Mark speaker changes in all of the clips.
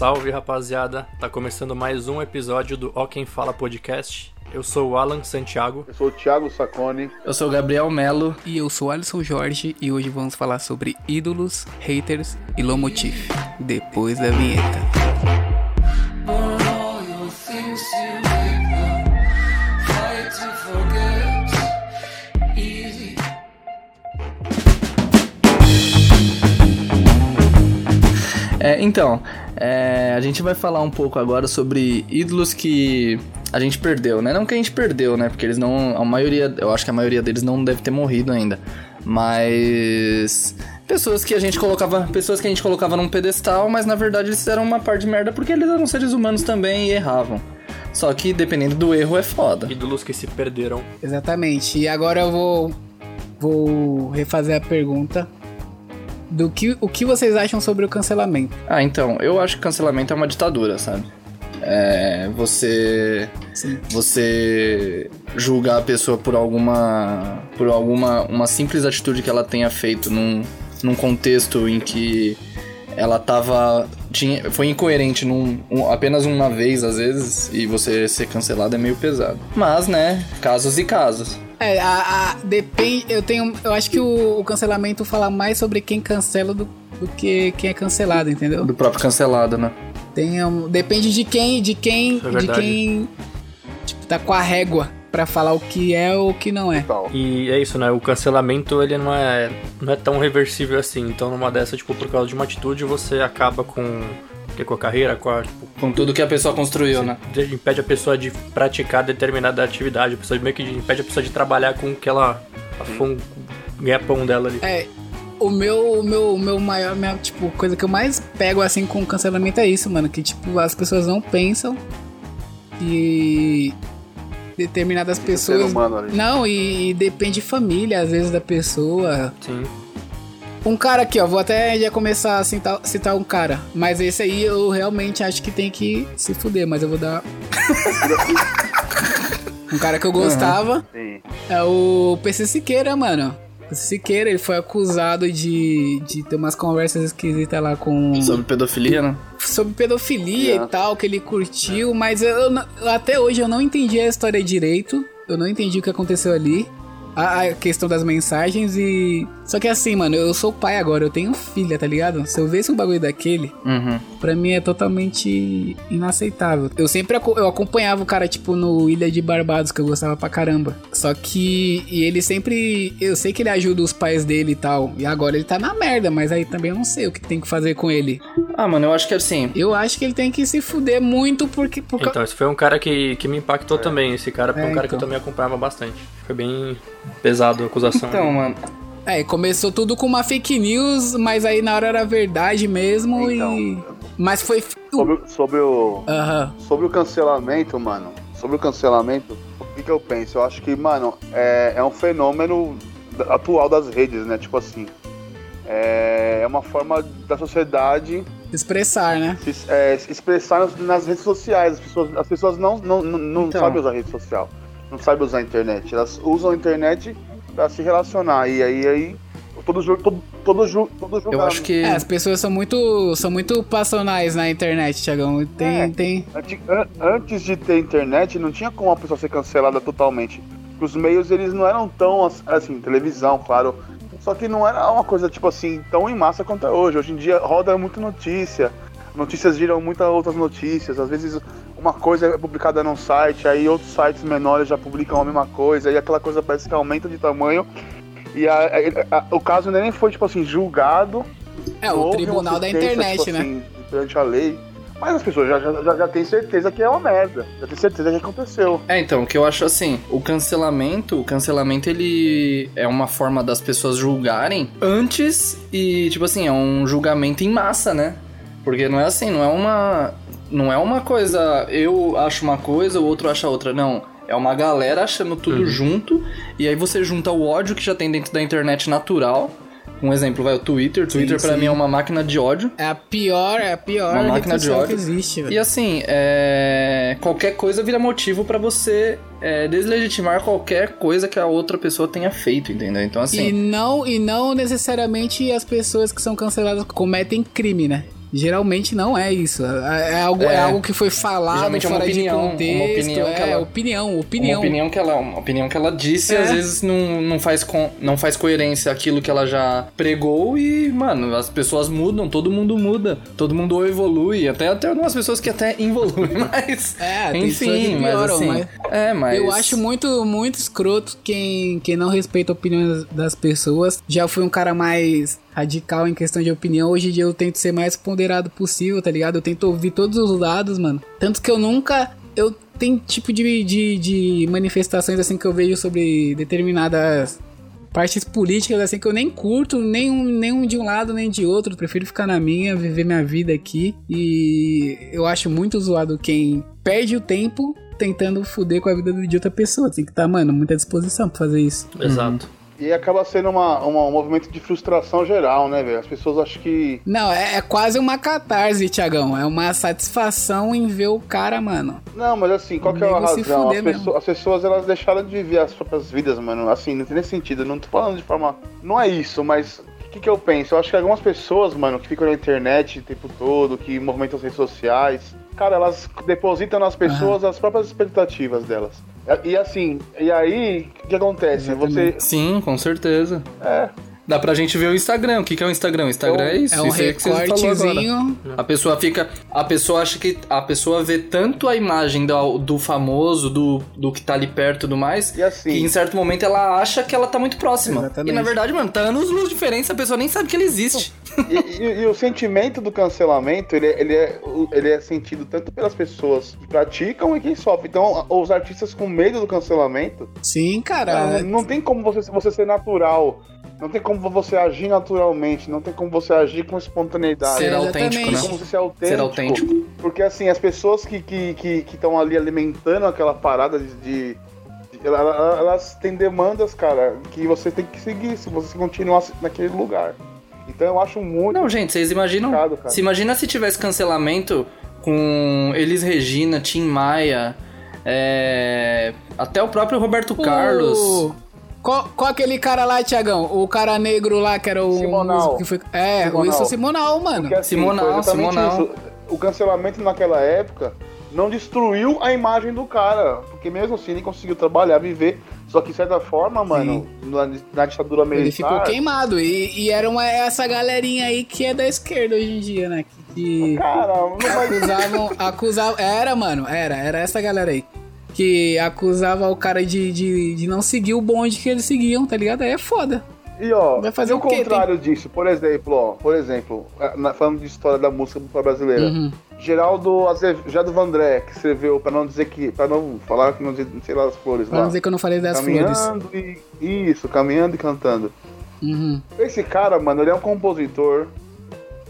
Speaker 1: salve rapaziada! Tá começando mais um episódio do Ó Quem Fala Podcast. Eu sou o Alan Santiago.
Speaker 2: Eu sou o Thiago Sacone.
Speaker 3: Eu sou o Gabriel Melo.
Speaker 4: E eu sou o Alisson Jorge e hoje vamos falar sobre ídolos, haters e Lomotif. Depois da vinheta.
Speaker 3: É, então, é, a gente vai falar um pouco agora sobre ídolos que a gente perdeu, né? Não que a gente perdeu, né? Porque eles não. A maioria. Eu acho que a maioria deles não deve ter morrido ainda. Mas. Pessoas que a gente colocava. Pessoas que a gente colocava num pedestal, mas na verdade eles fizeram uma parte de merda porque eles eram seres humanos também e erravam. Só que dependendo do erro é foda.
Speaker 1: Ídolos que se perderam.
Speaker 4: Exatamente. E agora eu vou. Vou refazer a pergunta do que o que vocês acham sobre o cancelamento.
Speaker 3: Ah, então, eu acho que cancelamento é uma ditadura, sabe? É, você
Speaker 4: Sim.
Speaker 3: você julgar a pessoa por alguma por alguma uma simples atitude que ela tenha feito num, num contexto em que ela tava tinha, foi incoerente num, um- apenas uma vez às vezes e você ser cancelado é meio pesado. Mas, né, casos e casos.
Speaker 4: É, a, a- depende. Eu tenho. Eu acho que o, o cancelamento fala mais sobre quem cancela do, do que quem é cancelado, entendeu?
Speaker 3: Do próprio cancelado, né?
Speaker 4: Tem, um- depende de quem, de quem,
Speaker 1: é
Speaker 4: de quem tipo, tá com a régua pra falar o que é ou o que não é.
Speaker 1: E é isso, né? O cancelamento ele não é, não é tão reversível assim. Então, numa dessa, tipo, por causa de uma atitude, você acaba com, que, com a carreira, com a, tipo,
Speaker 3: Com tudo que a pessoa construiu, né?
Speaker 1: de- impede a pessoa de praticar determinada atividade. A pessoa meio que impede a pessoa de trabalhar com o que ela. A fun, ganha-pão dela ali.
Speaker 4: É, o meu, o meu, o meu maior, minha, tipo, coisa que eu mais pego assim com cancelamento é isso, mano, que tipo, as pessoas não pensam que determinadas
Speaker 2: Ser
Speaker 4: pessoas
Speaker 2: humano ali.
Speaker 4: não, e, depende de família, às vezes da pessoa.
Speaker 1: Sim.
Speaker 4: Um cara aqui, ó, vou até já começar a citar, citar um cara, mas esse aí eu realmente acho que tem que se fuder, mas eu vou dar um cara que eu gostava.
Speaker 2: Sim.
Speaker 4: É o PC Siqueira, mano. PC Siqueira, ele foi acusado de, de ter umas conversas esquisitas lá com.
Speaker 3: Sobre pedofilia, né?
Speaker 4: sobre pedofilia
Speaker 2: Yeah.
Speaker 4: e tal, que ele curtiu, mas eu, até hoje eu não entendi a história direito. Eu não entendi o que aconteceu ali. A, a questão das mensagens e. Só que assim, mano, eu sou pai agora, eu tenho filha, tá ligado? Se eu visse um bagulho daquele,
Speaker 3: Uhum.
Speaker 4: pra mim é totalmente inaceitável. Eu sempre aco- eu acompanhava o cara, tipo, no Ilha de Barbados, que eu gostava pra caramba. Só que. E ele sempre. Eu sei que ele ajuda os pais dele e tal. E agora ele tá na merda, mas aí também eu não sei o que tem que fazer com ele.
Speaker 3: Ah, mano, eu acho que assim.
Speaker 4: Eu acho que ele tem que se fuder muito porque. Por
Speaker 1: Então, esse foi um cara que, que me impactou também. Esse cara foi
Speaker 4: É,
Speaker 1: um cara que eu
Speaker 4: então.
Speaker 1: também acompanhava bastante. Foi bem pesado a acusação.
Speaker 3: Então, mano.
Speaker 4: É, começou tudo com uma fake news, mas aí na hora era verdade mesmo
Speaker 2: Então.
Speaker 4: e. Mas foi.
Speaker 2: Sobre, o- sobre o.
Speaker 4: Aham.
Speaker 2: Sobre o cancelamento, mano. Sobre o cancelamento, o que, que eu penso? Eu acho que, mano, é, é um fenômeno atual das redes, né? Tipo assim. É, é uma forma da sociedade
Speaker 4: Expressar, né?
Speaker 2: se, é, se expressar nas, nas redes sociais. As pessoas, as pessoas não, não, não, não
Speaker 3: Então.
Speaker 2: sabem usar rede social. Não sabem usar a internet. Elas usam a internet pra se relacionar. E aí, aí todo jogo, todo, todo, ju- todo
Speaker 3: Eu acho que.
Speaker 4: É, as pessoas são muito. são muito passionais na internet, Thiagão. Tem.
Speaker 2: É.
Speaker 4: tem...
Speaker 2: Antes de ter internet, não tinha como a pessoa ser cancelada totalmente. Os meios, eles não eram tão, ass- assim, televisão, claro. Só que não era uma coisa, tipo assim, tão em massa quanto é hoje. Hoje em dia roda muita notícia. Notícias viram muitas outras notícias. Às vezes uma coisa é publicada num site, aí outros sites menores já publicam a mesma coisa. E aquela coisa parece que aumenta de tamanho. E a- a- a- o caso nem foi, tipo assim, julgado.
Speaker 4: É, o tribunal da internet,
Speaker 2: tipo
Speaker 4: né?
Speaker 2: assim, perante a lei. Mas as pessoas já, já, já, já têm certeza que é uma merda. Já têm certeza que aconteceu.
Speaker 3: É, então, o que eu acho assim, o cancelamento, o cancelamento ele é uma forma das pessoas julgarem antes e, tipo assim, é um julgamento em massa, né? Porque não é assim, não é uma não é uma coisa, eu acho uma coisa, o outro acha outra, não. É uma galera achando tudo
Speaker 1: Uhum.
Speaker 3: junto e aí você junta o ódio que já tem dentro da internet natural. Um exemplo, vai o Twitter. Twitter pra
Speaker 4: sim.
Speaker 3: mim é uma máquina de ódio.
Speaker 4: É a pior, é a pior
Speaker 3: Uma máquina de ódio.
Speaker 4: que existe, velho.
Speaker 3: E assim, é, qualquer coisa vira motivo pra você é, deslegitimar qualquer coisa que a outra pessoa tenha feito, entendeu? Então
Speaker 4: E
Speaker 3: assim,
Speaker 4: não, e não necessariamente as pessoas que são canceladas cometem crime, né? Geralmente não é isso. É, é algo, é.
Speaker 3: É.
Speaker 4: algo que foi falado
Speaker 3: Geralmente é uma
Speaker 4: fora
Speaker 3: opinião,
Speaker 4: de
Speaker 3: uma
Speaker 4: contexto.
Speaker 3: opinião que
Speaker 4: é,
Speaker 3: ela-
Speaker 4: opinião,
Speaker 3: Uma
Speaker 4: opinião.
Speaker 3: opinião que ela, uma opinião que ela disse,
Speaker 4: É.
Speaker 3: às vezes não, não, faz com, não faz coerência aquilo que ela já pregou e, mano, as pessoas mudam, todo mundo muda, todo mundo evolui, até, até algumas pessoas que até involuem, mas.
Speaker 4: É,
Speaker 3: enfim, mas
Speaker 4: pioram,
Speaker 3: assim.
Speaker 4: mas-
Speaker 3: É, mas.
Speaker 4: Eu acho muito, muito escroto quem, quem não respeita a opinião das pessoas. Já fui um cara mais radical em questão de opinião. Hoje em dia eu tento ser mais ponderado possível, tá ligado? Eu tento ouvir todos os lados, mano. Tanto que eu nunca. Eu tenho tipo de, de, de manifestações assim que eu vejo sobre determinadas partes políticas assim que eu nem curto, nenhum, nenhum de um lado nem de outro. Prefiro ficar na minha, viver minha vida aqui. E eu acho muito zoado quem perde o tempo tentando fuder com a vida de outra pessoa. Tem que estar, mano, muita disposição pra fazer isso.
Speaker 1: Exato.
Speaker 2: E acaba sendo uma, uma- um movimento de frustração geral, né, velho? As pessoas acham que.
Speaker 4: Não, é, é quase uma catarse, Tiagão. É uma satisfação em ver o cara, mano.
Speaker 2: Não, mas assim, qual que é a razão? As, pessoas- as pessoas elas deixaram de viver as próprias vidas, mano. Assim, não tem nem sentido. Não tô falando de forma. Não é isso, mas. O que, que eu penso? Eu acho que algumas pessoas, mano, que ficam na internet o tempo todo, que movimentam as redes sociais, cara, elas depositam nas pessoas as próprias expectativas delas. E, assim, e aí, o que acontece? Você.
Speaker 3: Sim, com certeza.
Speaker 2: É.
Speaker 3: Dá pra gente ver o Instagram. O que, que é o Instagram? O Instagram é isso.
Speaker 4: É um
Speaker 3: isso você falou agora.
Speaker 4: recortezinho.
Speaker 3: A pessoa fica. A pessoa acha que. A pessoa vê tanto a imagem do, do famoso, do, do que tá ali perto e tudo mais.
Speaker 2: E assim-
Speaker 3: Que em certo momento ela acha que ela tá muito próxima.
Speaker 4: Exatamente.
Speaker 3: E na verdade, mano, tá anos luz de diferença, a pessoa nem sabe que ele existe.
Speaker 2: E, e- e o sentimento do cancelamento, ele, é- ele, é, ele é sentido tanto pelas pessoas que praticam e quem sofre. Então, os artistas com medo do cancelamento,
Speaker 4: Sim, cara.
Speaker 2: não, não tem como você, você ser natural. Não tem como você agir naturalmente. Não tem como você agir com espontaneidade.
Speaker 3: Ser autêntico, né?
Speaker 2: Não tem como você ser autêntico.
Speaker 3: Ser autêntico.
Speaker 2: Porque assim, as pessoas que estão que, que, que ali alimentando aquela parada de. de- de- ela- ela- elas têm demandas, cara, que você tem que seguir se você continuar naquele lugar. Então eu acho muito.
Speaker 3: Não, gente, vocês imaginam. Se imagina se tivesse cancelamento com Elis Regina, Tim Maia, é, até o próprio Roberto Carlos.
Speaker 4: O- Qual, qual aquele cara lá, Tiagão? O cara negro lá que era o
Speaker 2: Simonal.
Speaker 4: que foi. É, o
Speaker 2: Simonal.
Speaker 4: Wilson Simonal, mano.
Speaker 2: Porque, assim,
Speaker 3: Simonal, Simonal.
Speaker 2: isso. O cancelamento naquela época não destruiu a imagem do cara. Porque mesmo assim ele conseguiu trabalhar, viver. Só que de certa forma, mano, na, na ditadura militar.
Speaker 4: Ele ficou queimado. E, e era uma, essa galerinha aí que é da esquerda hoje em dia, né? Que, que
Speaker 2: Cara, não vai.
Speaker 4: acusavam, acusavam. Era, mano, era, era essa galera aí. Que acusava o cara de, de, de não seguir o bonde que eles seguiam, tá ligado? Aí é foda.
Speaker 2: E ó,
Speaker 4: Vai fazer
Speaker 2: e
Speaker 4: o
Speaker 2: o contrário disso, por exemplo, ó, por exemplo, na- falando de história da música popular brasileira,
Speaker 4: Uhum.
Speaker 2: Geraldo Azevedo Vandré, que escreveu, pra não dizer que, pra não falar que não sei lá, as flores
Speaker 4: Pra
Speaker 2: lá.
Speaker 4: não dizer que eu não falei das flores.
Speaker 2: caminhando e isso, caminhando e cantando.
Speaker 4: Uhum.
Speaker 2: Esse cara, mano, ele é um compositor.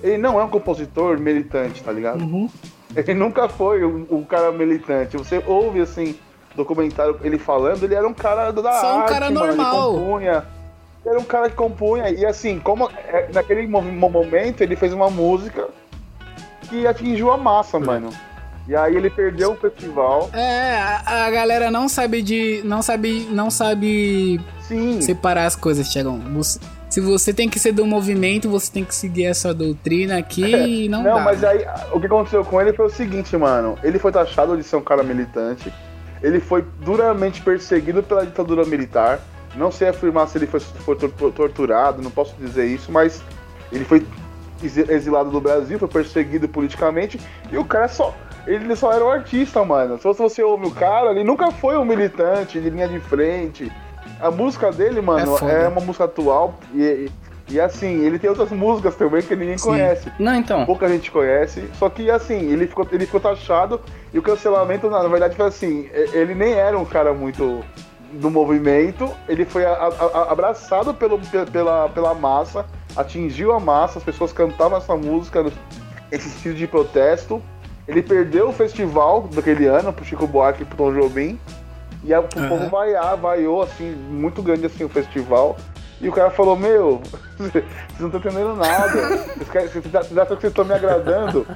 Speaker 2: Ele não é um compositor militante, tá ligado?
Speaker 4: Uhum.
Speaker 2: Ele nunca foi um, um cara militante. Você ouve assim, documentário ele falando, ele era um cara da
Speaker 4: Só um
Speaker 2: arte,
Speaker 4: cara
Speaker 2: mano,
Speaker 4: normal.
Speaker 2: Ele compunha. Ele era um cara que compunha. E assim, como é, naquele mo- momento ele fez uma música que atingiu a massa, mano. E aí ele perdeu o festival.
Speaker 4: É, a, a galera não sabe de. Não sabe. Não sabe
Speaker 2: Sim.
Speaker 4: separar as coisas, Tiagão. Você- se você tem que ser do movimento, você tem que seguir essa doutrina aqui e não,
Speaker 2: Não,
Speaker 4: dá.
Speaker 2: mas aí o que aconteceu com ele foi o seguinte, mano. Ele foi taxado de ser um cara militante. Ele foi duramente perseguido pela ditadura militar. Não sei afirmar se ele foi, foi tor- torturado, não posso dizer isso, mas ele foi exilado do Brasil, foi perseguido politicamente. E o cara só. Ele só era um artista, mano. Se você ouve o cara, ele nunca foi um militante de linha de frente. A música dele, mano,
Speaker 4: É
Speaker 2: é, uma música atual. E, e, assim, ele tem outras músicas também que ninguém
Speaker 4: Sim.
Speaker 2: conhece
Speaker 3: Não, então.
Speaker 2: pouca gente conhece. Só que assim, ele ficou, ele ficou taxado e o cancelamento, na, na verdade, foi assim, ele nem era um cara muito do movimento, ele foi a- a- a- abraçado pelo, pe- pela, pela massa, atingiu a massa, as pessoas cantavam essa música, esse estilo de protesto. Ele perdeu o festival daquele ano pro Chico Buarque e pro Tom Jobim. E a, o
Speaker 4: Aham.
Speaker 2: povo vaiar, vaiou assim, muito grande assim o festival. E o cara falou, meu, vocês não estão entendendo nada. Vocês acham que vocês estão me agradando?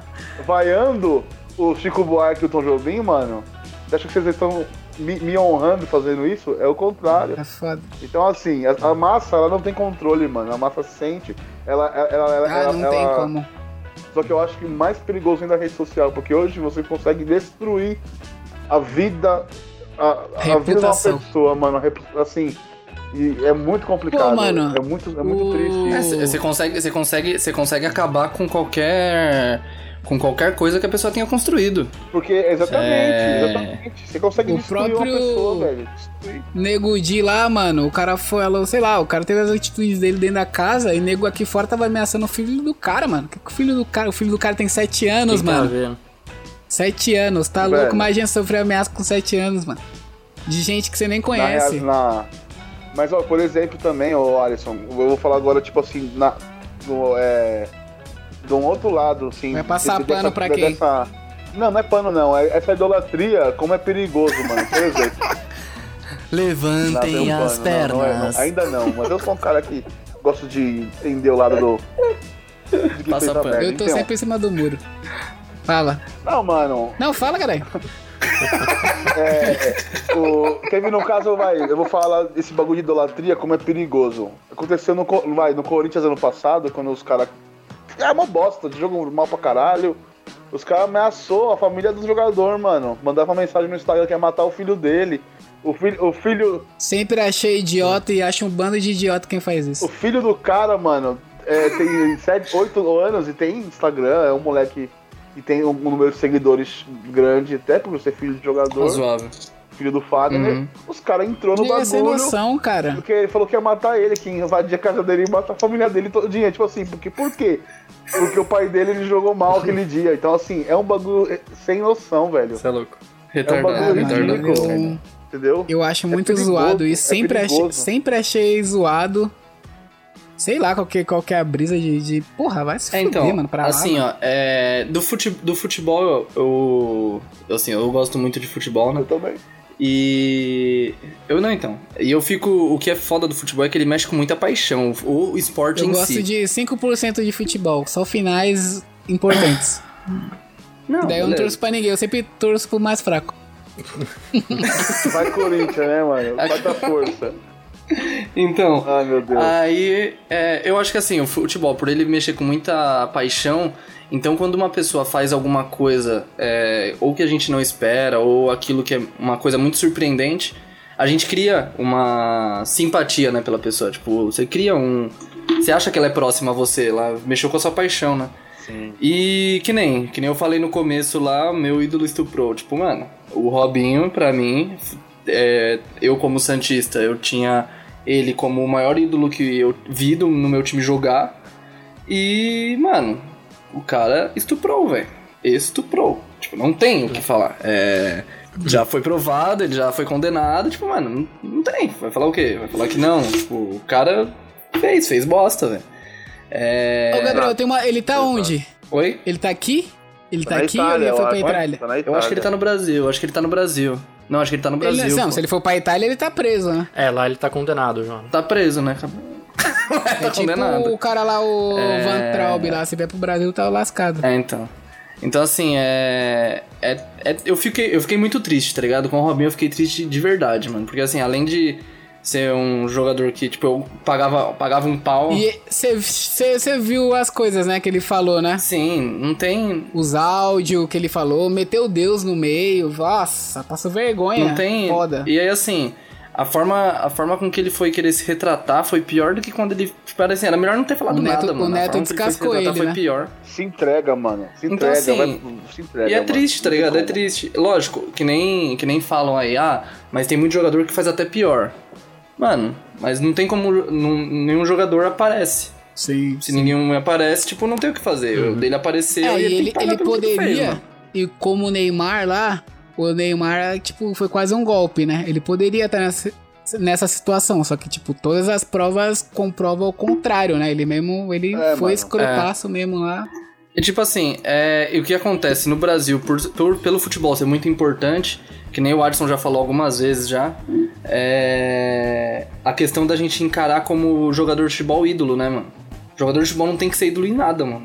Speaker 2: Vaiando o Chico Buarque e o Tom Jobim, mano? Vocês acham que vocês estão me, me honrando fazendo isso? É o contrário.
Speaker 4: É foda.
Speaker 2: Então, assim, a, a massa, ela não tem controle, mano. A massa sente. Ela, ela, ela,
Speaker 4: Ah,
Speaker 2: ela,
Speaker 4: não
Speaker 2: ela-
Speaker 4: tem como.
Speaker 2: Só que eu acho que mais perigoso ainda é a rede social, porque hoje você consegue destruir a vida. A, a vida de uma pessoa, mano. Assim. E é muito complicado.
Speaker 4: Pô, mano,
Speaker 2: é muito, é muito
Speaker 4: o-
Speaker 2: triste.
Speaker 3: É, Você consegue, você consegue, você consegue acabar com qualquer com qualquer coisa que a pessoa tenha construído.
Speaker 2: Porque, exatamente,
Speaker 3: É.
Speaker 2: exatamente. Você consegue
Speaker 4: O
Speaker 2: destruir
Speaker 4: próprio-
Speaker 2: uma pessoa, velho. Destruir.
Speaker 4: Nego Di lá, mano, o cara falou, sei lá, o cara teve as atitudes dele dentro da casa e nego aqui fora tava ameaçando o filho do cara, mano. Que que o filho do cara, o filho do cara tem sete anos,
Speaker 1: Quem tá
Speaker 4: mano.
Speaker 1: vendo?
Speaker 4: Sete anos, tá
Speaker 2: Velho.
Speaker 4: louco? Mas a gente sofreu ameaça com sete anos, mano. De gente que você nem
Speaker 2: Na,
Speaker 4: conhece.
Speaker 2: rea- na- Mas, ó, por exemplo, também, ô Alisson, eu vou falar agora, tipo assim, na... no, é... de um outro lado, assim.
Speaker 4: Vai passar pano pra quem?
Speaker 2: dessa- Não, não é pano, não. É essa idolatria, como é perigoso, mano. Por exemplo. É
Speaker 3: Levantem
Speaker 2: um
Speaker 3: as
Speaker 2: pano, não, não é,
Speaker 3: pernas.
Speaker 2: não. Ainda não, mas eu sou um cara que gosto de entender o lado do.
Speaker 3: Passa pano.
Speaker 2: merda.
Speaker 4: Eu tô
Speaker 2: Então,
Speaker 4: sempre em cima do muro. Fala.
Speaker 2: Não, mano,
Speaker 4: Não, fala, caralho.
Speaker 2: É, o, teve no caso, vai, eu vou falar desse bagulho de idolatria, como é perigoso. Aconteceu no, vai, no Corinthians ano passado, quando os caras. É uma bosta, de jogo mal pra caralho. Os caras ameaçou a família do jogador, mano. Mandava mensagem no Instagram que ia matar o filho dele. O filho, o filho,
Speaker 4: Sempre achei idiota e acho um bando de idiota quem faz
Speaker 2: o
Speaker 4: isso.
Speaker 2: filho do cara, mano, é, tem 7, 8 anos e tem Instagram, é um moleque que tem um número de seguidores grande, até por ser filho de jogador,
Speaker 3: Razoável.
Speaker 2: Filho do Fagner.
Speaker 3: Uhum.
Speaker 2: Os caras entrou no
Speaker 4: ser
Speaker 2: bagulho.
Speaker 4: noção, cara.
Speaker 2: Porque ele falou que ia matar ele, que invadia a casa dele e matar a família dele todo dia. Tipo assim, porque por quê? Porque o pai dele ele jogou mal aquele dia. Então, assim, é um bagulho eh, sem noção, velho.
Speaker 1: Você é louco.
Speaker 3: Retardado,
Speaker 2: bagulho
Speaker 3: retardado.
Speaker 2: ridículo.
Speaker 4: eu,
Speaker 2: Entendeu?
Speaker 4: eu acho muito
Speaker 2: perigoso,
Speaker 4: zoado
Speaker 2: é
Speaker 4: isso. Sempre, achei,
Speaker 2: perigoso.
Speaker 4: sempre achei zoado. Sei lá qual que, qual que é a brisa de, de. Porra, vai se
Speaker 3: É,
Speaker 4: fuder,
Speaker 3: então,
Speaker 4: mano, pra lá.
Speaker 3: assim,
Speaker 4: mano.
Speaker 3: ó, é, do, fute, do futebol, eu, eu, eu, assim, eu gosto muito de futebol, né?
Speaker 2: Eu também.
Speaker 3: E eu não, então. E eu fico, o que é foda do futebol é que ele mexe com muita paixão, o, o esporte
Speaker 4: Eu
Speaker 3: em
Speaker 4: gosto
Speaker 3: si.
Speaker 4: de 5% de futebol, só finais importantes.
Speaker 3: Não,
Speaker 4: Daí eu não torço pra ninguém, eu sempre torço pro mais fraco.
Speaker 2: Vai Corinthians, né, mano? Vai dar força.
Speaker 3: Então,
Speaker 2: Ai, meu Deus.
Speaker 3: Aí, é, eu acho que assim, o futebol, por ele mexer com muita paixão, então quando uma pessoa faz alguma coisa, é, ou que a gente não espera, ou aquilo que é uma coisa muito surpreendente, a gente cria uma simpatia, né, pela pessoa. Tipo, você cria um. Você acha que ela é próxima a você, ela mexeu com a sua paixão, né?
Speaker 1: Sim.
Speaker 3: E que nem, que nem eu falei no começo lá, meu ídolo estuprou. Tipo, mano, o Robinho, pra mim, é, eu como Santista, eu tinha ele como o maior ídolo que eu vi do- no meu time jogar. E, mano, o cara estuprou, velho. Estuprou. Tipo, não tem o que falar. É, já foi provado, ele já foi condenado. Tipo, mano, não, não tem. Vai falar o quê? Vai falar que não. Tipo, o cara fez, fez bosta, velho. É...
Speaker 4: Ô, Gabriel, tem uma. Ele tá onde?
Speaker 3: Oi?
Speaker 4: Ele tá aqui? Ele tá
Speaker 2: na
Speaker 4: aqui ou
Speaker 2: Itália,
Speaker 4: ele
Speaker 2: eu
Speaker 4: foi pra
Speaker 2: acho.
Speaker 4: Itália?
Speaker 2: Tá
Speaker 3: Eu acho que ele tá no Brasil, eu acho que ele tá no Brasil. Não, acho que ele tá no
Speaker 4: Ele,
Speaker 3: Brasil.
Speaker 4: não,
Speaker 3: pô.
Speaker 4: se ele for pra Itália, ele tá preso, né?
Speaker 1: É, lá ele tá condenado, João.
Speaker 3: Tá preso, né?
Speaker 4: É tipo o cara lá, o
Speaker 3: É.
Speaker 4: Van Traub lá, se vier pro Brasil, tá lascado.
Speaker 3: É, então. Então, assim, é, é, é- eu, fiquei, eu fiquei muito triste, tá ligado? Com o Robinho eu fiquei triste de verdade, mano. Porque, assim, além de ser um jogador que, tipo, eu pagava, pagava um pau...
Speaker 4: E você viu as coisas, né, que ele falou, né?
Speaker 3: Sim, não tem...
Speaker 4: Os áudios que ele falou, meteu Deus no meio. Nossa, passou vergonha.
Speaker 3: Não tem...
Speaker 4: Foda.
Speaker 3: E aí, assim... A forma, a forma com que ele foi querer se retratar foi pior do que quando ele. Tipo, era assim, era melhor não ter falado
Speaker 4: O Neto-
Speaker 3: nada,
Speaker 4: o
Speaker 3: mano. A
Speaker 4: Neto
Speaker 3: ele
Speaker 4: descascou ele,
Speaker 3: foi
Speaker 4: né?
Speaker 3: pior.
Speaker 2: Se entrega, mano. Se
Speaker 3: Então,
Speaker 2: entrega,
Speaker 3: assim,
Speaker 2: vai, se entrega.
Speaker 3: E é
Speaker 2: mano.
Speaker 3: triste, tá ligado? É triste. Lógico, que nem, que nem falam aí, ah, mas tem muito jogador que faz até pior. Mano, mas não tem como. não- nenhum jogador aparece.
Speaker 4: Sim.
Speaker 3: Se ninguém aparece, tipo, não tem o que fazer. O dele apareceu
Speaker 4: É,
Speaker 3: ele,
Speaker 4: ele, ele poderia.
Speaker 3: fez,
Speaker 4: e como o Neymar lá, o Neymar, tipo, foi quase um golpe, né? Ele poderia estar nessa, nessa situação, só que, tipo, todas as provas comprovam o contrário, né? Ele mesmo, ele
Speaker 2: É,
Speaker 4: foi
Speaker 2: mano.
Speaker 4: escrotaço mesmo lá.
Speaker 3: E tipo assim, é, e o que acontece no Brasil, por, por- pelo futebol ser muito importante, que nem o Adson já falou algumas vezes já, é a questão da gente encarar como jogador de futebol ídolo, né, mano? Jogador de futebol não tem que ser ídolo em nada, mano.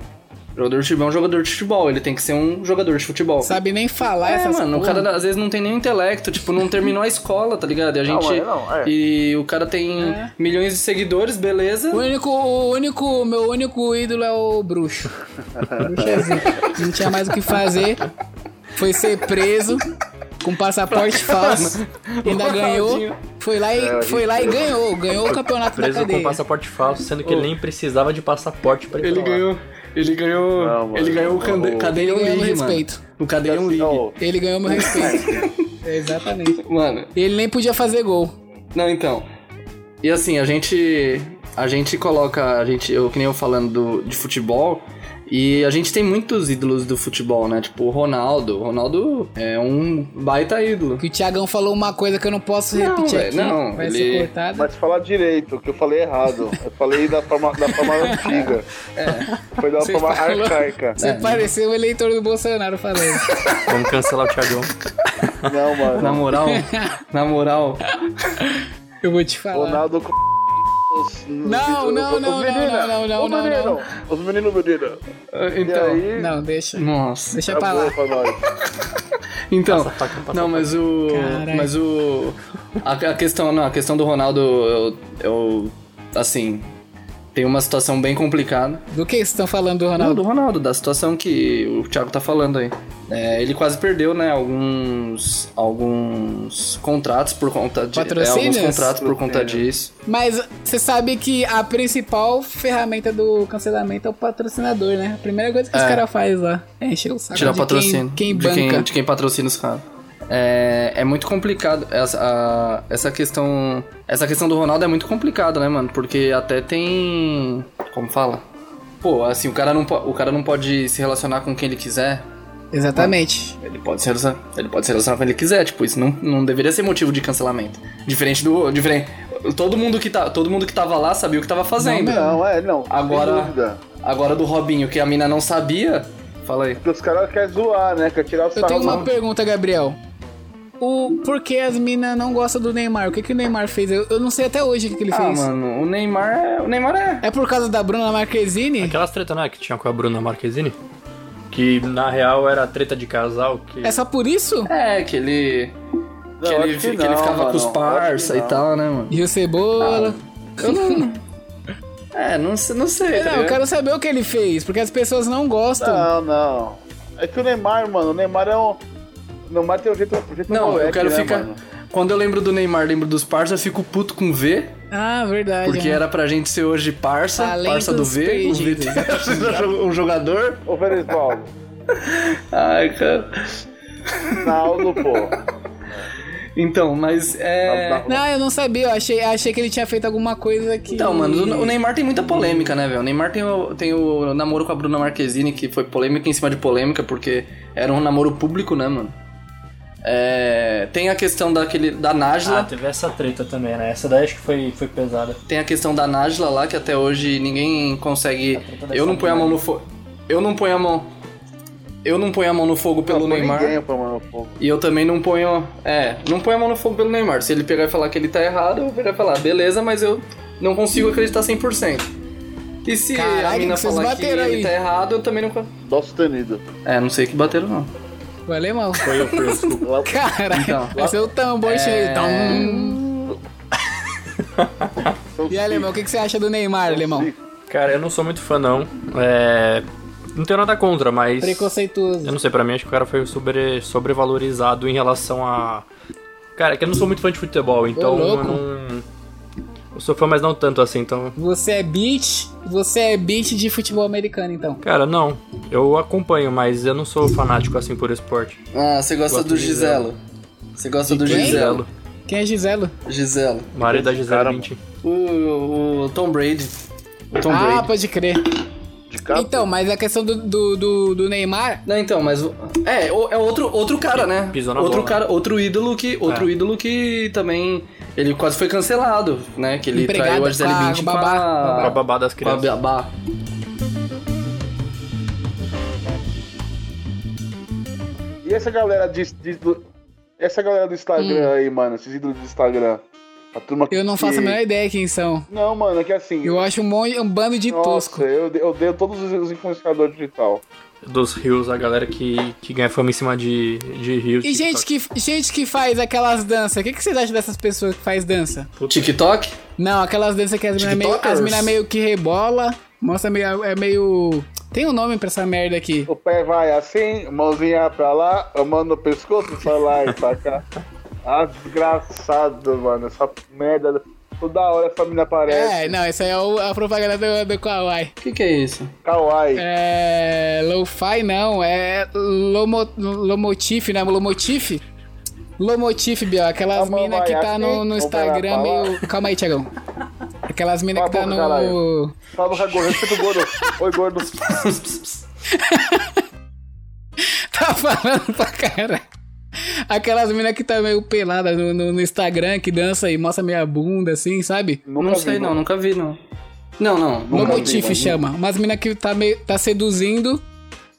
Speaker 3: Jogador de futebol é um jogador de futebol, ele tem que ser um jogador de futebol.
Speaker 4: Sabe nem falar
Speaker 3: É,
Speaker 4: essas
Speaker 3: mano, o cara às vezes não tem nem intelecto, tipo, não terminou a escola, tá ligado? E a gente.
Speaker 2: Não, é, não, é.
Speaker 3: E o cara tem
Speaker 4: É.
Speaker 3: milhões de seguidores, beleza.
Speaker 4: O único, o único, meu único ídolo é o bruxo. O bruxo é zica. Não tinha mais o que fazer. Foi ser preso com passaporte falso. Ainda ganhou. Foi lá e,
Speaker 2: É,
Speaker 4: foi lá e ganhou. Ganhou o campeonato da
Speaker 1: Preso com
Speaker 4: cadeia.
Speaker 1: passaporte falso, sendo que ele nem precisava de passaporte pra ir
Speaker 3: Ele
Speaker 1: pra lá.
Speaker 3: ganhou. Ele ganhou.
Speaker 2: Não, mano.
Speaker 3: ele ganhou o cade,
Speaker 4: Ele ganhou meu
Speaker 3: League, mano.
Speaker 4: respeito.
Speaker 3: O Cadeião League.
Speaker 2: Não,
Speaker 4: Ele ganhou meu respeito. Exatamente.
Speaker 3: Mano,
Speaker 4: Ele nem podia fazer gol.
Speaker 3: Não, então. E assim, a gente. A gente coloca. A gente, eu que nem eu falando do, de futebol. E a gente tem muitos ídolos do futebol, né? Tipo o Ronaldo. O Ronaldo é um baita ídolo.
Speaker 4: Que o Thiagão falou uma coisa que eu não posso
Speaker 3: Não,
Speaker 4: repetir
Speaker 3: velho,
Speaker 4: aqui.
Speaker 3: não,
Speaker 4: vai
Speaker 3: ele-
Speaker 4: ser cortada.
Speaker 2: Mas falar direito, que eu falei errado. Eu falei da forma, da forma antiga. Foi da
Speaker 4: Você
Speaker 2: forma
Speaker 4: falou-
Speaker 2: arcaica.
Speaker 4: Você pareceu o eleitor do Bolsonaro falando.
Speaker 1: Vamos cancelar o Thiagão.
Speaker 2: Não, mano.
Speaker 3: Na moral. na moral.
Speaker 4: Eu vou te falar.
Speaker 2: Ronaldo com os,
Speaker 4: Não,
Speaker 2: os-
Speaker 4: não,
Speaker 2: os
Speaker 4: não,
Speaker 2: menina,
Speaker 4: não, não,
Speaker 2: os
Speaker 4: não,
Speaker 2: menino,
Speaker 4: não.
Speaker 2: Os meninos, menina. E
Speaker 3: Então.
Speaker 2: aí,
Speaker 4: Não, deixa.
Speaker 3: Nossa.
Speaker 4: Deixa pra lá.
Speaker 2: pra nós.
Speaker 3: Então,
Speaker 1: Passa a faca, passa
Speaker 3: não, mas o.
Speaker 4: Caralho.
Speaker 3: Mas o. A, a questão, não, a questão do Ronaldo, eu, eu. Assim. Tem uma situação bem complicada.
Speaker 4: Do que vocês estão falando do
Speaker 3: Não,
Speaker 4: Ronaldo?
Speaker 3: do Ronaldo, da situação que o Thiago tá falando aí. É, ele quase perdeu, né, alguns. Alguns contratos por conta de. É, alguns contratos por conta disso.
Speaker 4: Mas você sabe que a principal ferramenta do cancelamento é o patrocinador, né? A primeira coisa que os
Speaker 3: É.
Speaker 4: caras fazem lá é encher o saco
Speaker 3: Tirar
Speaker 4: de
Speaker 3: patrocínio.
Speaker 4: quem, quem
Speaker 3: de,
Speaker 4: banca.
Speaker 3: quem, de quem patrocina os caras. É, é muito complicado. Essa, a- essa questão. Essa questão do Ronaldo é muito complicada, né, mano? Porque até tem. Como fala? Pô, assim, o cara não, o cara não pode se relacionar com quem ele quiser.
Speaker 4: Exatamente.
Speaker 3: Ele pode se relacionar, ele pode se relacionar com ele quiser, tipo, isso não, não deveria ser motivo de cancelamento. Diferente do. Diferente, todo, mundo que tá, todo mundo que tava lá sabia o que tava fazendo.
Speaker 4: Não,
Speaker 2: Não, é, não.
Speaker 3: Agora-. Agora do Robinho, que a mina não sabia. Fala aí.
Speaker 2: Porque os caras querem zoar, né? Quer tirar o
Speaker 4: Eu tenho uma pergunta, Gabriel. O por que as minas não gostam do Neymar? O que, que o Neymar fez? Eu, eu não sei até hoje o que, que ele
Speaker 3: Ah,
Speaker 4: fez.
Speaker 3: mano, o Neymar é. O Neymar é.
Speaker 4: É por causa da Bruna Marquezine?
Speaker 1: Aquelas treta, né, que tinha com a Bruna Marquezine? Que na real era treta de casal, que...
Speaker 4: É só por isso?
Speaker 3: É, que ele.
Speaker 2: Não,
Speaker 3: que, ele
Speaker 2: que
Speaker 3: que ele
Speaker 2: não,
Speaker 3: ficava com os
Speaker 2: mano,
Speaker 3: parça e
Speaker 2: não.
Speaker 3: tal, né, mano?
Speaker 4: E o Cebola?
Speaker 3: Eu não. É, não sei, não sei. tá
Speaker 4: não, eu quero saber o que ele fez, porque as pessoas não gostam.
Speaker 2: Não, não. É que o Neymar, mano, o Neymar é um. O Neymar tem um jeito, um jeito
Speaker 3: Não, eu
Speaker 2: moleque,
Speaker 3: quero
Speaker 2: né,
Speaker 3: ficar.
Speaker 2: mano?
Speaker 3: Quando eu lembro do Neymar, lembro dos parça, eu fico puto com V,
Speaker 4: Ah, verdade.
Speaker 3: porque
Speaker 4: né?
Speaker 3: era pra gente ser hoje parça,
Speaker 4: Talentos
Speaker 3: parça do V, o V
Speaker 4: perdidos.
Speaker 3: um jogador.
Speaker 2: Ô, Veresvaldo,
Speaker 3: Ai, cara.
Speaker 2: Naldo, pô.
Speaker 3: Então, mas é.
Speaker 4: Não, eu não sabia, eu achei, achei que ele tinha feito alguma coisa que.
Speaker 3: Então, mano, o- o Neymar tem muita polêmica, né, velho? O Neymar tem o, tem o namoro com a Bruna Marquezine, que foi polêmica em cima de polêmica, porque era um namoro público, né, mano? É, tem a questão daquele, da
Speaker 1: Ah,
Speaker 3: Nájila,
Speaker 1: teve essa treta também, né? Essa daí acho que foi, foi pesada.
Speaker 3: tem a questão da Nájila lá, que até hoje ninguém consegue... Eu não ponho a mão no fogo... Eu não ponho a mão... Eu não ponho a mão no fogo pelo
Speaker 2: Não,
Speaker 3: Neymar.
Speaker 2: Ninguém, pô, mano, pô.
Speaker 3: E eu também não ponho. É, não ponho a mão no fogo pelo Neymar. Se ele pegar e falar que ele tá errado, eu vou virar e falar, beleza, mas eu não consigo acreditar 100%. E se a
Speaker 4: Caralho,
Speaker 3: mina
Speaker 4: que vocês
Speaker 3: falar que
Speaker 4: bateram
Speaker 3: ele
Speaker 4: aí.
Speaker 3: tá errado, eu também não.
Speaker 2: Dó sustenido.
Speaker 3: É, não sei que bateram, não.
Speaker 4: O alemão.
Speaker 1: Foi eu, foi eu, desculpa.
Speaker 4: Caralho,
Speaker 3: Então.
Speaker 4: vai ser o tambor cheio. Tom. E aí, alemão, o que, que você acha do Neymar, alemão?
Speaker 1: Cara, eu não sou muito fã, não. É... Não tenho nada contra, mas...
Speaker 4: Preconceituoso.
Speaker 1: Eu não sei, pra mim acho que o cara foi sobre, sobrevalorizado em relação a... Cara, é que eu não sou muito fã de futebol, então eu
Speaker 4: louco.
Speaker 1: não... Eu sou fã, mas não tanto assim, então...
Speaker 4: Você é beat, você é beat de futebol americano, então.
Speaker 1: Cara, não. Eu acompanho, mas eu não sou fanático assim por esporte.
Speaker 3: Ah, você gosta
Speaker 1: Gosto
Speaker 3: do Giselo. Você gosta do
Speaker 4: quem?
Speaker 3: Giselo.
Speaker 4: Quem é Giselo?
Speaker 3: Giselo.
Speaker 1: Marido da Gisele
Speaker 2: Cara,
Speaker 1: Bündchen.
Speaker 3: O, o Tom Brady. O Tom
Speaker 4: ah,
Speaker 3: Brady.
Speaker 4: pode crer.
Speaker 2: de.
Speaker 4: Então, mas a questão do, do, do, do Neymar.
Speaker 3: Não, então, mas o- é, o- é outro, outro cara, né?
Speaker 1: Pisou na
Speaker 3: outro
Speaker 1: bola.
Speaker 3: cara, outro ídolo que, outro
Speaker 1: É.
Speaker 3: ídolo que também ele quase foi cancelado, né? Que ele
Speaker 4: Empregada
Speaker 3: traiu a Gisele
Speaker 4: com a-
Speaker 3: Bündchen
Speaker 4: com a babá.
Speaker 1: Com a
Speaker 3: a,
Speaker 1: babá das
Speaker 3: com a
Speaker 1: crianças.
Speaker 3: babá.
Speaker 2: E essa galera de, de- do- essa galera do Instagram
Speaker 4: Hum.
Speaker 2: aí, mano, esses ídolos do Instagram. A turma.
Speaker 4: Eu não faço a menor ideia quem são.
Speaker 2: Não, mano, é que assim.
Speaker 4: Eu acho um, monte, um bando de
Speaker 2: Nossa,
Speaker 4: tosco.
Speaker 2: eu, eu odeio todos os- os influenciadores digital.
Speaker 1: Dos rios, a galera que, que ganha fama em cima de, de rios.
Speaker 4: E gente que, gente que faz aquelas danças, o que, que vocês acham dessas pessoas que faz dança?
Speaker 3: TikTok?
Speaker 4: Não, aquelas danças que as minas meio, as mina meio que rebola, mostra meio, é meio... Tem um nome pra essa merda aqui.
Speaker 2: O pé vai assim, mãozinha pra lá, a mão no pescoço, pra lá e pra cá. Ah, desgraçado, mano. Essa merda. Toda hora essa mina aparece.
Speaker 4: É, não, isso aí é o- a propaganda do, do Kawaii.
Speaker 3: O que, que é isso?
Speaker 2: Kawaii.
Speaker 4: É... Lo-Fi não, é Lomo, Lomotif, né? Lomotif? Lomotif, Biel, aquelas minas que tá no,
Speaker 2: assim,
Speaker 4: no Instagram meio... Calma aí, Tiagão. Aquelas minas que tá
Speaker 2: boca,
Speaker 4: no...
Speaker 2: caralho. Fala com a gordo, respeita o gordo. Oi, gordo.
Speaker 4: Tá falando pra cara. Aquelas minas que tá meio pelada no, no- no Instagram, que dança e mostra meia bunda, assim, sabe?
Speaker 2: Nunca
Speaker 3: não
Speaker 2: vi,
Speaker 3: sei, não, nunca vi, não. Não, não.
Speaker 2: Nunca vi,
Speaker 4: Lomotif
Speaker 2: mano.
Speaker 4: chama. Umas minas que tá, meio, tá seduzindo.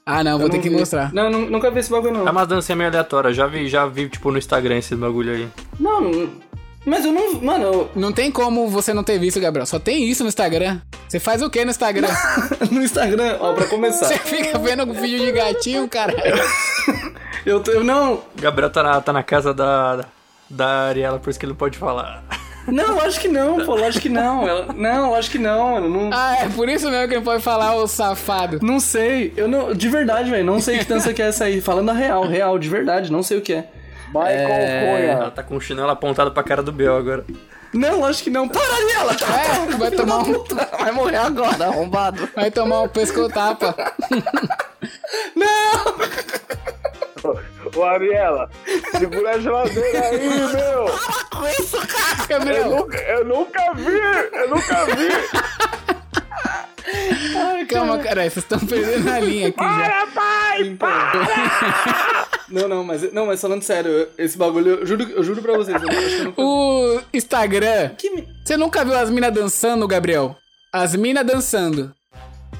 Speaker 4: Ah, não, vou
Speaker 3: Eu
Speaker 4: ter
Speaker 3: não
Speaker 4: que
Speaker 3: vi.
Speaker 4: mostrar.
Speaker 3: Não, nu- nunca vi esse bagulho, não.
Speaker 1: É uma dancinha meio aleatória. Já vi, já vi, tipo, no Instagram esses bagulho aí.
Speaker 3: Não, não. Mas eu não. Mano, eu-
Speaker 4: Não tem como você não ter visto, Gabriel. Só tem isso no Instagram. Você faz o que no Instagram?
Speaker 3: no Instagram, ó, pra começar.
Speaker 4: Você fica vendo vídeo de gatinho, cara.
Speaker 3: Eu, tô- eu não.
Speaker 1: O Gabriel tá na, tá na casa da, da Ariela, por isso que ele não pode falar.
Speaker 3: Não, acho que não, pô, acho que não. Ela- não, acho que não, mano. Não,
Speaker 4: Ah, é por isso mesmo que ele pode falar, ô safado.
Speaker 3: não sei. Eu não. De verdade, velho. Não sei que dança que é essa aí. Falando a real, real, de verdade, não sei o que é.
Speaker 2: Michael
Speaker 1: Ela
Speaker 2: Cunha.
Speaker 1: tá com o chinelo apontado pra cara do Bel agora.
Speaker 3: Não, acho que não. Para ali, ela tá.
Speaker 4: É, vai tomar um,
Speaker 3: Vai morrer agora, arrombado.
Speaker 4: vai tomar um pescotapa.
Speaker 2: Ô, Ariela, segura a geladeira aí, meu. Eu
Speaker 4: Gabriel,
Speaker 2: nunca, eu nunca vi, eu nunca vi.
Speaker 4: calma, cara. Vocês estão perdendo a linha aqui já.
Speaker 2: pai,
Speaker 3: Não, não, mas, não, mas falando sério, eu- esse bagulho, eu juro, eu juro pra vocês. Eu eu nunca...
Speaker 4: O Instagram. Você nunca viu as minas dançando, Gabriel? As minas dançando.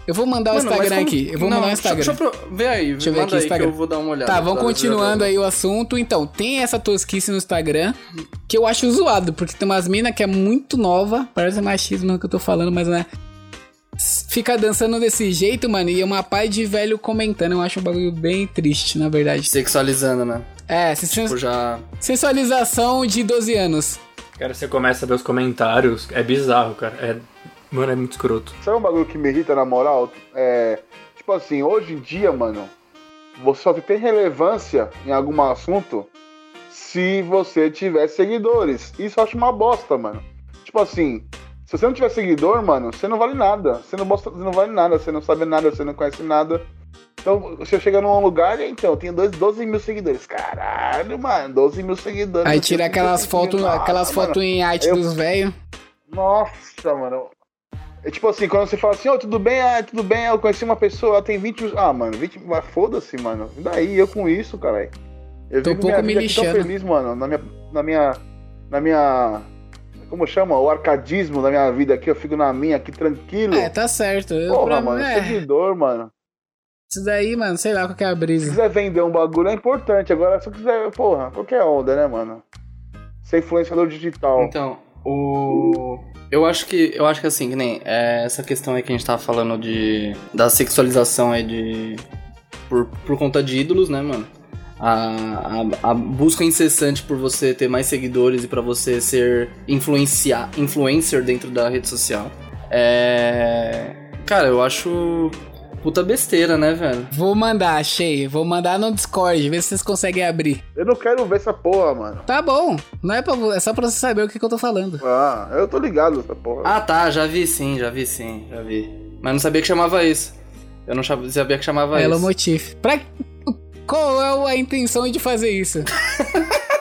Speaker 4: Eu vou mandar o
Speaker 3: Mano, mas
Speaker 4: Instagram
Speaker 3: como-
Speaker 4: aqui. Eu vou
Speaker 3: Não,
Speaker 4: mandar o
Speaker 3: deixa-
Speaker 4: Instagram.
Speaker 3: Deixa, eu pro- Vê aí,
Speaker 4: Deixa eu ver aqui o Instagram.
Speaker 3: que eu vou dar uma olhada.
Speaker 4: Tá, vamos continuando aí o assunto. Então, tem essa tosquice no Instagram que eu acho zoado, porque tem umas minas que é muito nova, parece machismo que eu tô falando, mas não é. S- Fica dançando desse jeito, mano, e é uma pai de velho comentando. Eu acho um bagulho bem triste, na verdade.
Speaker 3: Sexualizando, né?
Speaker 4: É, sen-
Speaker 3: Tipo, já...
Speaker 4: sensualização de 12 anos.
Speaker 1: Cara, você começa a ver os comentários, é bizarro, cara. É, mano, é muito escroto.
Speaker 2: Sabe um bagulho que me irrita na moral? É. Tipo assim, hoje em dia, mano, você só tem relevância em algum assunto se você tiver seguidores. Isso eu acho uma bosta, mano. Tipo assim, se você não tiver seguidor, mano, você não vale nada. Você não, bosta, você não vale nada, você não sabe nada, você não conhece nada. Então, você chega num lugar, então, eu tenho dois, 12 mil seguidores. Caralho, mano, 12 mil seguidores.
Speaker 4: Aí
Speaker 2: Eu
Speaker 4: tira aquelas
Speaker 2: 35
Speaker 4: fotos, aquelas fotos em arte
Speaker 2: eu-
Speaker 4: dos velhos.
Speaker 2: nossa, mano. É tipo assim, quando você fala assim, ô, tudo bem? Ah, tudo bem, eu conheci uma pessoa, ela tem 20... Ah, mano, 20... Mas foda-se, mano. E daí, eu com isso, caralho. Eu
Speaker 4: Tô um pouco me
Speaker 2: aqui tão
Speaker 4: lixando.
Speaker 2: feliz, mano, na minha... Na minha... Na minha... Como chama? O arcadismo da minha vida aqui, eu fico na minha aqui, tranquilo.
Speaker 4: É, tá certo. Eu,
Speaker 2: Porra,
Speaker 4: pra-
Speaker 2: mano,
Speaker 4: é,
Speaker 2: seguidor, mano.
Speaker 4: isso daí, mano, sei lá qual que é a
Speaker 2: Se
Speaker 4: brisa.
Speaker 2: quiser vender um bagulho é importante, agora se eu quiser, porra, qualquer onda, né, mano? Ser influenciador digital.
Speaker 3: Então, o. Eu acho que. Eu acho que assim, que nem é, essa questão aí que a gente tava falando de. Da sexualização aí de. Por, por conta de ídolos, né, mano? A, a, a busca incessante por você ter mais seguidores e pra você ser influenciar, influencer dentro da rede social. É. Cara, eu acho. Puta besteira, né, velho?
Speaker 4: Vou mandar, achei. Vou mandar no Discord, ver se vocês conseguem abrir.
Speaker 2: Eu não quero ver essa porra, mano.
Speaker 4: Tá bom. Não é, pra, é só pra você saber o que, que eu tô falando.
Speaker 2: Ah, eu tô ligado nessa porra.
Speaker 3: Ah, tá, já vi sim, já vi sim, já vi. Mas não sabia que chamava isso. Eu não sabia que chamava isso.
Speaker 4: Motif. Pra... Qual é a intenção de fazer isso?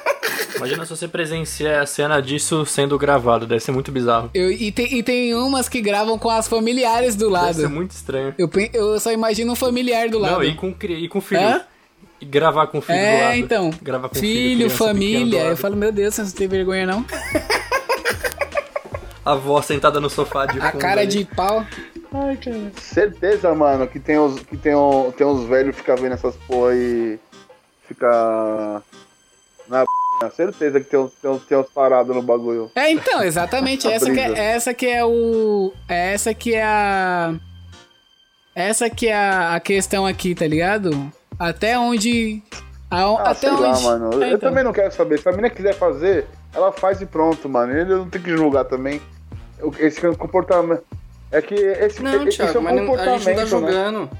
Speaker 1: Imagina se você presencia a cena disso sendo gravado, deve ser muito bizarro.
Speaker 4: Eu, e, tem, e tem umas que gravam com as familiares do
Speaker 1: Deve ser
Speaker 4: lado.
Speaker 1: muito estranho.
Speaker 4: Eu, eu só imagino um familiar do lado.
Speaker 1: Não, e com, e com filho.
Speaker 4: Hã?
Speaker 1: E gravar com filho do
Speaker 4: É,
Speaker 1: lado.
Speaker 4: então.
Speaker 1: Gravar com
Speaker 4: Filho,
Speaker 1: do
Speaker 4: família.
Speaker 1: lado.
Speaker 4: Eu falo, meu Deus, você não tem vergonha não?
Speaker 1: A avó sentada no sofá de
Speaker 4: A
Speaker 1: fundo
Speaker 4: cara
Speaker 1: ali.
Speaker 4: de pau.
Speaker 2: Certeza, mano, que tem os, que tem, o, tem uns velhos que ficam vendo essas porra e fica na Tenho certeza que tem, uns- tem, uns- tem uns parados no bagulho.
Speaker 4: É, então, exatamente.
Speaker 2: A
Speaker 4: essa, que é, essa que é o. Essa que é a. Essa que é a, a questão aqui, tá ligado? Até onde. a-
Speaker 2: Ah,
Speaker 4: até
Speaker 2: sei
Speaker 4: onde.
Speaker 2: lá, mano.
Speaker 4: É,
Speaker 2: Eu
Speaker 4: então.
Speaker 2: também não quero saber. Se a menina quiser fazer, ela faz e pronto, mano. Ele não tem que julgar também. Esse comportamento. É que esse,
Speaker 3: Não,
Speaker 2: esse é
Speaker 3: Thiago,
Speaker 2: um
Speaker 3: mas não- a
Speaker 2: comportamento.
Speaker 3: gente não tá
Speaker 2: né?
Speaker 3: jogando.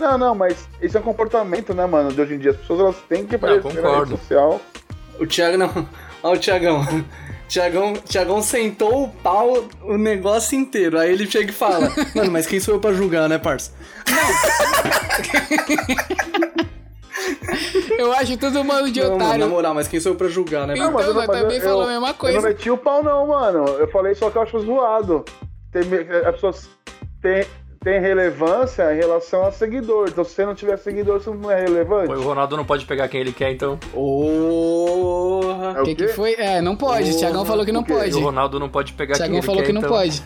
Speaker 2: Não, não, mas esse é um comportamento, né, mano? De hoje em dia. As pessoas elas têm que aparecer na
Speaker 1: concordo.
Speaker 2: rede social.
Speaker 3: O Thiago não. Ó, o Thiagão. Thiagão, Thiagão sentou o pau o negócio inteiro. Aí ele chega e fala: Mano, mas quem sou eu pra julgar, né, parça?
Speaker 4: Eu acho todo mundo de
Speaker 3: Não, mano,
Speaker 4: otário.
Speaker 3: na moral, mas quem sou eu pra julgar, né,
Speaker 4: Então,
Speaker 3: parça?
Speaker 4: mas também falou a mesma
Speaker 2: Eu não
Speaker 4: coisa.
Speaker 2: meti o pau, não, mano. Eu falei só que eu acho zoado. Tem, as pessoas têm relevância em relação a seguidor. Então, se você não tiver seguidor, você não é relevante.
Speaker 1: O Ronaldo não pode pegar quem ele quer, então.
Speaker 3: Porra.
Speaker 2: É
Speaker 4: O que, que foi? É, não pode. O Thiagão falou que não pode.
Speaker 1: O Ronaldo não pode pegar quem
Speaker 4: Thiagão
Speaker 1: ele
Speaker 4: falou
Speaker 1: quer,
Speaker 4: que não
Speaker 1: então.
Speaker 4: pode.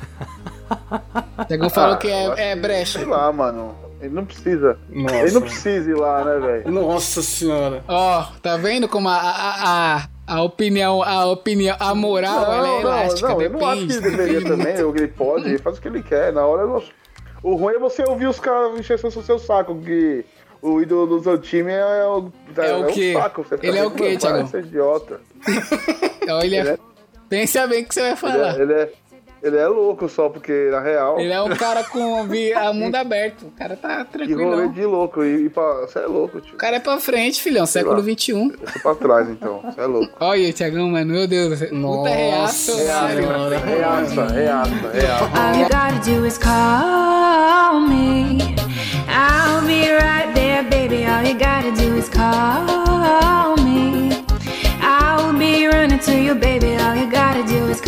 Speaker 4: Thiagão falou
Speaker 2: Ah,
Speaker 4: que
Speaker 2: acho
Speaker 4: é, é brecha.
Speaker 2: Sei lá, mano. Ele não precisa.
Speaker 3: Nossa.
Speaker 2: Ele não precisa ir lá, né, velho?
Speaker 3: Nossa senhora.
Speaker 4: Ó, tá vendo como a, a, a, a opinião, a opinião, a moral, ela é elástica,
Speaker 2: não, eu não acho que
Speaker 4: depende.
Speaker 2: ele deveria também, ou que ele pode, ele faz o que ele quer. Na hora eu não... O ruim é você ouvir os caras enchendo o seu saco, que o ídolo do seu time é o.
Speaker 4: É o quê?
Speaker 2: saco. Você
Speaker 4: Ele é o
Speaker 2: tipo,
Speaker 4: quê,
Speaker 2: "Mano,
Speaker 4: Thiago?"
Speaker 2: Esse idiota.
Speaker 4: Olha,
Speaker 2: Ele é-
Speaker 4: pensa bem o que você vai
Speaker 2: Ele
Speaker 4: falar.
Speaker 2: é, ele, é, ele é louco só, porque na real.
Speaker 4: Ele é um cara com a mundo aberto. O cara tá
Speaker 2: Que rolê
Speaker 4: tranquilo.
Speaker 2: de louco. E, e pra... Você é louco, tio.
Speaker 4: O cara é pra frente, filhão. Século
Speaker 2: lá.
Speaker 4: XXI.
Speaker 2: Eu tô pra trás, então. Você é louco.
Speaker 4: Olha aí, Thiagão, mano. Meu Deus. Puta
Speaker 3: Nossa
Speaker 4: reaço, velho.
Speaker 3: senhora.
Speaker 2: Reaça, reaça, reaça.
Speaker 5: All you gotta do is call me. I'll be right there, baby. All you gotta do is call me. I'll be running to you, baby. All you gotta do is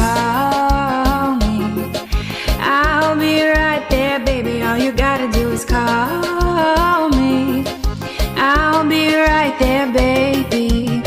Speaker 5: I'll be right there, baby. All you gotta do is call me. I'll be right there, baby.